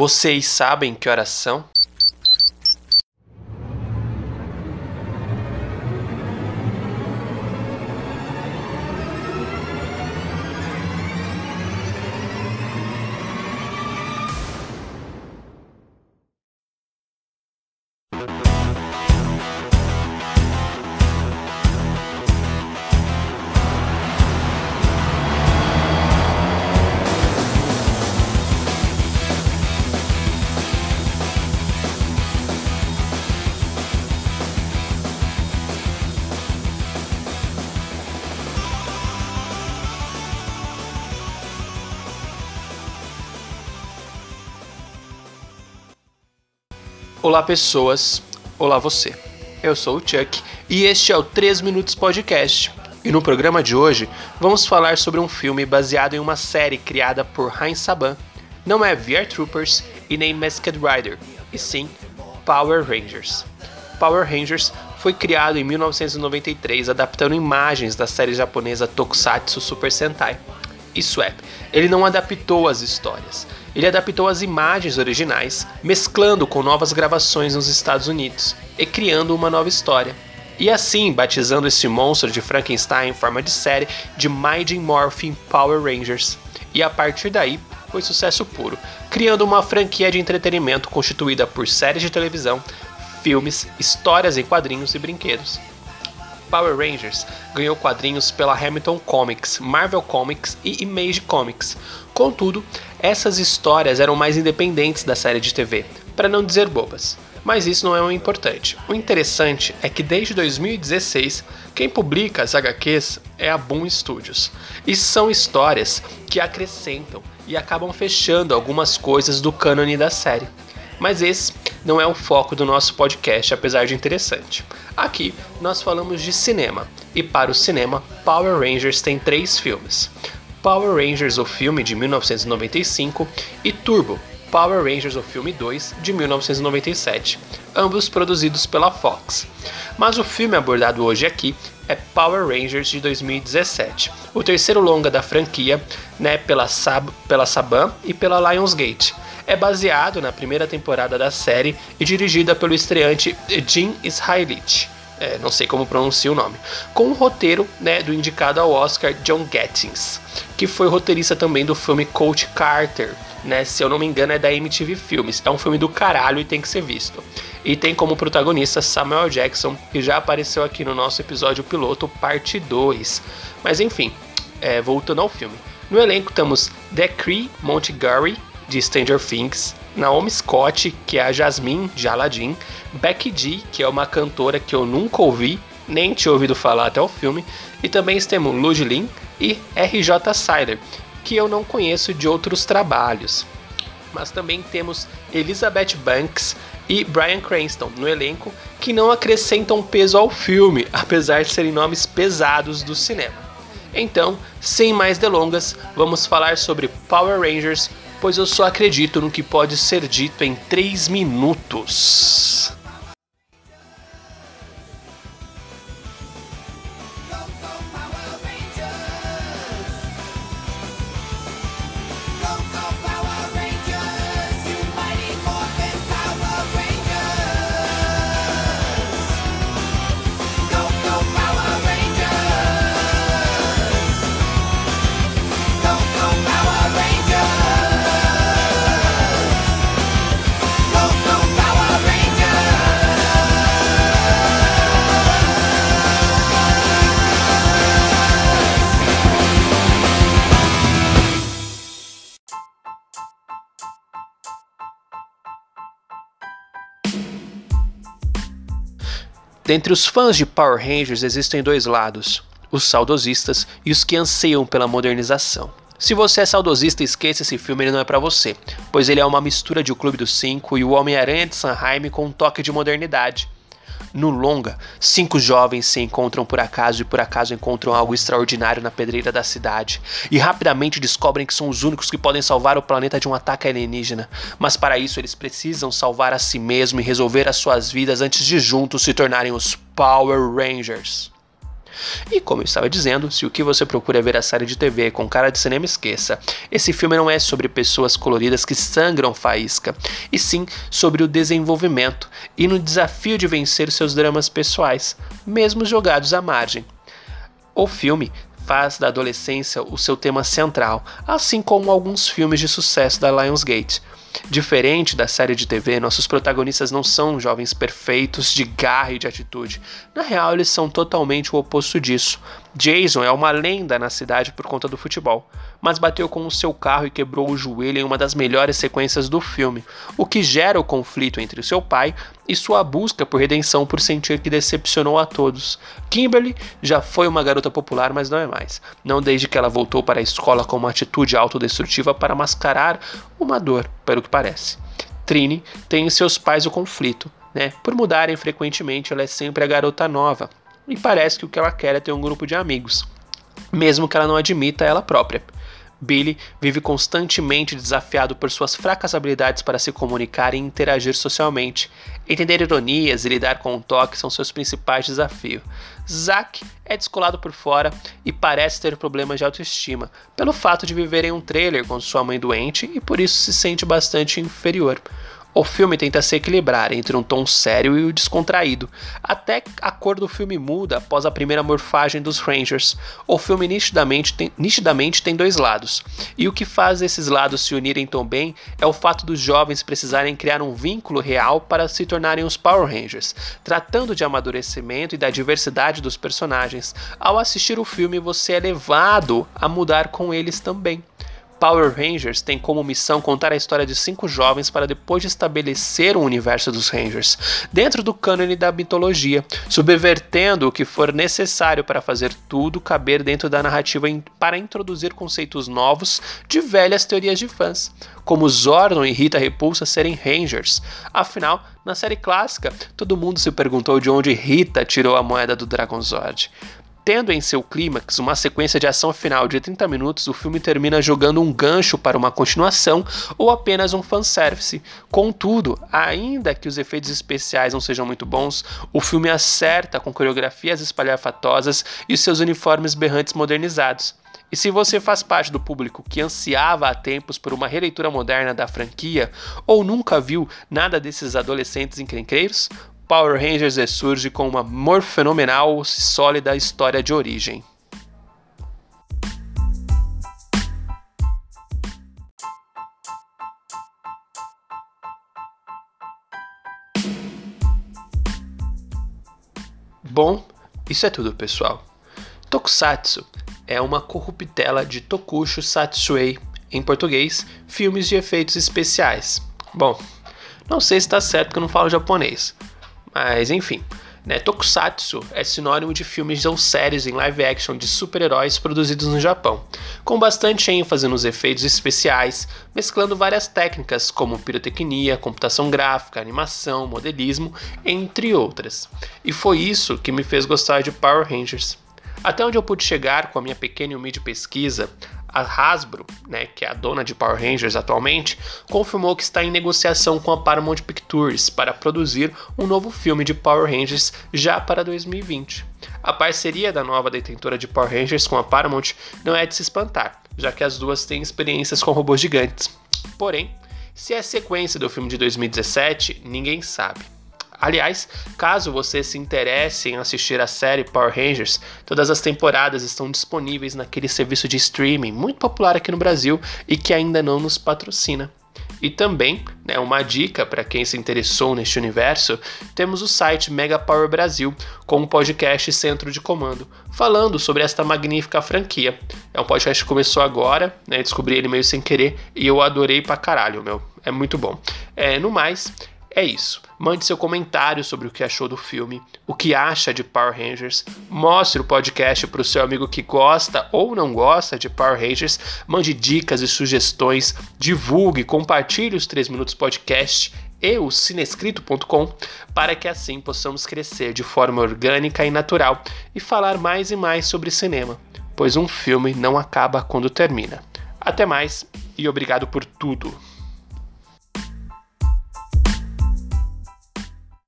Vocês sabem que horas são? Olá, pessoas. Olá, você. Eu sou o Chuck e este é o 3 Minutos Podcast. E no programa de hoje vamos falar sobre um filme baseado em uma série criada por Heinz Saban. Não é VR Troopers e nem Masked Rider, e sim Power Rangers. Power Rangers foi criado em 1993 adaptando imagens da série japonesa Tokusatsu Super Sentai. Isso é, ele não adaptou as histórias, ele adaptou as imagens originais, mesclando com novas gravações nos Estados Unidos e criando uma nova história. E assim, batizando esse monstro de Frankenstein em forma de série de Mighty Morphin Power Rangers. E a partir daí, foi sucesso puro, criando uma franquia de entretenimento constituída por séries de televisão, filmes, histórias em quadrinhos e brinquedos. Power Rangers ganhou quadrinhos pela Hamilton Comics, Marvel Comics e Image Comics. Contudo, essas histórias eram mais independentes da série de TV, para não dizer bobas. Mas isso não é o importante. O interessante é que desde 2016, quem publica as HQs é a Boom Studios. E são histórias que acrescentam e acabam fechando algumas coisas do cânone da série. Mas esse não é o foco do nosso podcast, apesar de interessante. Aqui nós falamos de cinema, e para o cinema, Power Rangers tem três filmes: Power Rangers, o filme de 1995, e Turbo, Power Rangers, o filme 2, de 1997, ambos produzidos pela Fox. Mas o filme abordado hoje aqui é Power Rangers de 2017, o terceiro longa da franquia, né, pela, Sab pela Saban e pela Lionsgate é baseado na primeira temporada da série e dirigida pelo estreante Jim Israelite. É, não sei como pronuncia o nome, com o roteiro né, do indicado ao Oscar John Gattins, que foi roteirista também do filme Coach Carter, né, se eu não me engano é da MTV Filmes, é um filme do caralho e tem que ser visto. E tem como protagonista Samuel Jackson, que já apareceu aqui no nosso episódio piloto, parte 2. Mas enfim, é, voltando ao filme. No elenco temos Decree Montgomery, de Stranger Things, Naomi Scott, que é a Jasmine de Aladdin, Becky G, que é uma cantora que eu nunca ouvi, nem tinha ouvido falar até o filme, e também temos Lud Lin e RJ Siler, que eu não conheço de outros trabalhos. Mas também temos Elizabeth Banks e Brian Cranston no elenco, que não acrescentam peso ao filme, apesar de serem nomes pesados do cinema. Então, sem mais delongas, vamos falar sobre Power Rangers pois eu só acredito no que pode ser dito em 3 minutos. Dentre os fãs de Power Rangers existem dois lados: os saudosistas e os que anseiam pela modernização. Se você é saudosista, esqueça esse filme, ele não é para você, pois ele é uma mistura de O Clube dos Cinco e O Homem-Aranha de Sanheim com um toque de modernidade. No longa, cinco jovens se encontram por acaso e por acaso encontram algo extraordinário na pedreira da cidade e rapidamente descobrem que são os únicos que podem salvar o planeta de um ataque alienígena. Mas para isso eles precisam salvar a si mesmo e resolver as suas vidas antes de juntos se tornarem os Power Rangers. E como eu estava dizendo, se o que você procura é ver a série de TV com cara de cinema, esqueça. Esse filme não é sobre pessoas coloridas que sangram faísca, e sim sobre o desenvolvimento e no desafio de vencer seus dramas pessoais, mesmo jogados à margem. O filme faz da adolescência o seu tema central, assim como alguns filmes de sucesso da Lionsgate. Diferente da série de TV, nossos protagonistas não são jovens perfeitos de garra e de atitude. Na real, eles são totalmente o oposto disso. Jason é uma lenda na cidade por conta do futebol, mas bateu com o seu carro e quebrou o joelho em uma das melhores sequências do filme, o que gera o conflito entre o seu pai e sua busca por redenção por sentir que decepcionou a todos. Kimberly já foi uma garota popular, mas não é mais. Não desde que ela voltou para a escola com uma atitude autodestrutiva para mascarar uma dor, pelo que parece. Trini tem em seus pais o conflito, né? Por mudarem frequentemente, ela é sempre a garota nova, e parece que o que ela quer é ter um grupo de amigos, mesmo que ela não admita ela própria. Billy vive constantemente desafiado por suas fracas habilidades para se comunicar e interagir socialmente. Entender ironias e lidar com o toque são seus principais desafios. Zack é descolado por fora e parece ter problemas de autoestima, pelo fato de viver em um trailer com sua mãe doente e por isso se sente bastante inferior. O filme tenta se equilibrar entre um tom sério e o descontraído, até a cor do filme muda após a primeira morfagem dos Rangers. O filme nitidamente tem, nitidamente tem dois lados, e o que faz esses lados se unirem tão bem é o fato dos jovens precisarem criar um vínculo real para se tornarem os Power Rangers, tratando de amadurecimento e da diversidade dos personagens. Ao assistir o filme, você é levado a mudar com eles também. Power Rangers tem como missão contar a história de cinco jovens para depois de estabelecer o universo dos Rangers, dentro do cânone da mitologia, subvertendo o que for necessário para fazer tudo caber dentro da narrativa para introduzir conceitos novos de velhas teorias de fãs, como Zordon e Rita Repulsa serem Rangers. Afinal, na série clássica, todo mundo se perguntou de onde Rita tirou a moeda do Dragon Zord. Tendo em seu clímax uma sequência de ação final de 30 minutos, o filme termina jogando um gancho para uma continuação ou apenas um fanservice. Contudo, ainda que os efeitos especiais não sejam muito bons, o filme acerta com coreografias espalhafatosas e seus uniformes berrantes modernizados. E se você faz parte do público que ansiava há tempos por uma releitura moderna da franquia ou nunca viu nada desses adolescentes encrenqueiros, Power Rangers ressurge com uma morfenomenal e sólida história de origem. Bom, isso é tudo, pessoal. Tokusatsu é uma corruptela de Tokusho Satsuei, em português, filmes de efeitos especiais. Bom, não sei se está certo que eu não falo japonês, mas enfim, né? Tokusatsu é sinônimo de filmes ou séries em live action de super-heróis produzidos no Japão, com bastante ênfase nos efeitos especiais, mesclando várias técnicas como pirotecnia, computação gráfica, animação, modelismo, entre outras. E foi isso que me fez gostar de Power Rangers. Até onde eu pude chegar com a minha pequena e humilde pesquisa, a Hasbro, né, que é a dona de Power Rangers atualmente, confirmou que está em negociação com a Paramount Pictures para produzir um novo filme de Power Rangers já para 2020. A parceria da nova detentora de Power Rangers com a Paramount não é de se espantar, já que as duas têm experiências com robôs gigantes. Porém, se é sequência do filme de 2017, ninguém sabe. Aliás, caso você se interesse em assistir a série Power Rangers, todas as temporadas estão disponíveis naquele serviço de streaming muito popular aqui no Brasil e que ainda não nos patrocina. E também, né, uma dica para quem se interessou neste universo, temos o site Mega Power Brasil com um podcast Centro de Comando, falando sobre esta magnífica franquia. É um podcast que começou agora, né, descobri ele meio sem querer e eu adorei pra caralho, meu. É muito bom. É, no mais, é isso. Mande seu comentário sobre o que achou do filme, o que acha de Power Rangers. Mostre o podcast para o seu amigo que gosta ou não gosta de Power Rangers. Mande dicas e sugestões. Divulgue, compartilhe os 3 Minutos Podcast e o cinescrito.com para que assim possamos crescer de forma orgânica e natural e falar mais e mais sobre cinema, pois um filme não acaba quando termina. Até mais e obrigado por tudo.